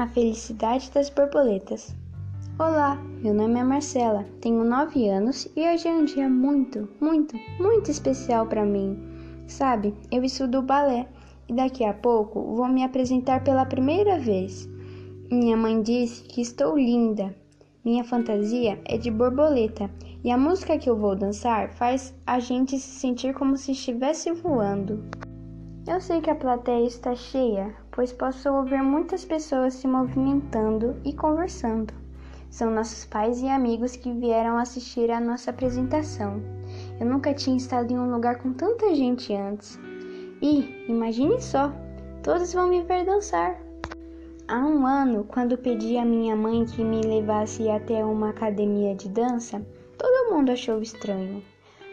A felicidade das borboletas. Olá, meu nome é Marcela, tenho 9 anos e hoje é um dia muito, muito, muito especial para mim. Sabe, eu estudo balé e daqui a pouco vou me apresentar pela primeira vez. Minha mãe disse que estou linda. Minha fantasia é de borboleta e a música que eu vou dançar faz a gente se sentir como se estivesse voando. Eu sei que a plateia está cheia, pois posso ouvir muitas pessoas se movimentando e conversando. São nossos pais e amigos que vieram assistir à nossa apresentação. Eu nunca tinha estado em um lugar com tanta gente antes. E, imagine só, todos vão me ver dançar. Há um ano, quando pedi à minha mãe que me levasse até uma academia de dança, todo mundo achou estranho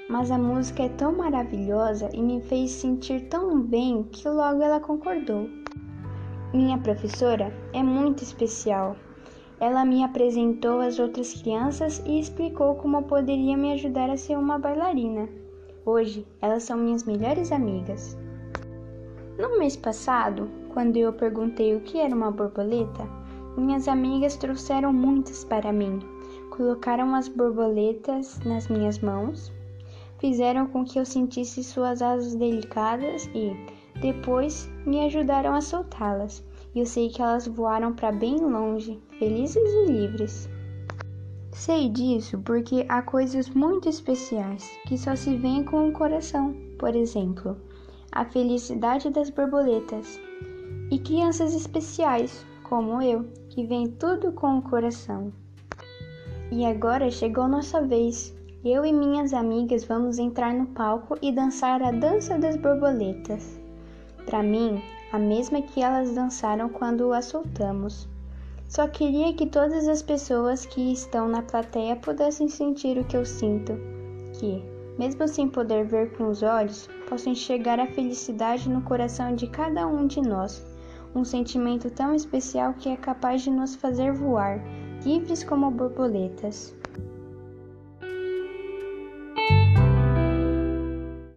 mas a música é tão maravilhosa e me fez sentir tão bem que logo ela concordou. Minha professora é muito especial. Ela me apresentou às outras crianças e explicou como poderia me ajudar a ser uma bailarina. Hoje, elas são minhas melhores amigas. No mês passado, quando eu perguntei o que era uma borboleta, minhas amigas trouxeram muitas para mim. Colocaram as borboletas nas minhas mãos fizeram com que eu sentisse suas asas delicadas e, depois, me ajudaram a soltá-las. E eu sei que elas voaram para bem longe, felizes e livres. Sei disso porque há coisas muito especiais que só se veem com o coração. Por exemplo, a felicidade das borboletas. E crianças especiais, como eu, que veem tudo com o coração. E agora chegou nossa vez. Eu e minhas amigas vamos entrar no palco e dançar a dança das borboletas. Para mim, a mesma que elas dançaram quando a soltamos. Só queria que todas as pessoas que estão na plateia pudessem sentir o que eu sinto, que, mesmo sem poder ver com os olhos, posso enxergar a felicidade no coração de cada um de nós, um sentimento tão especial que é capaz de nos fazer voar, livres como borboletas.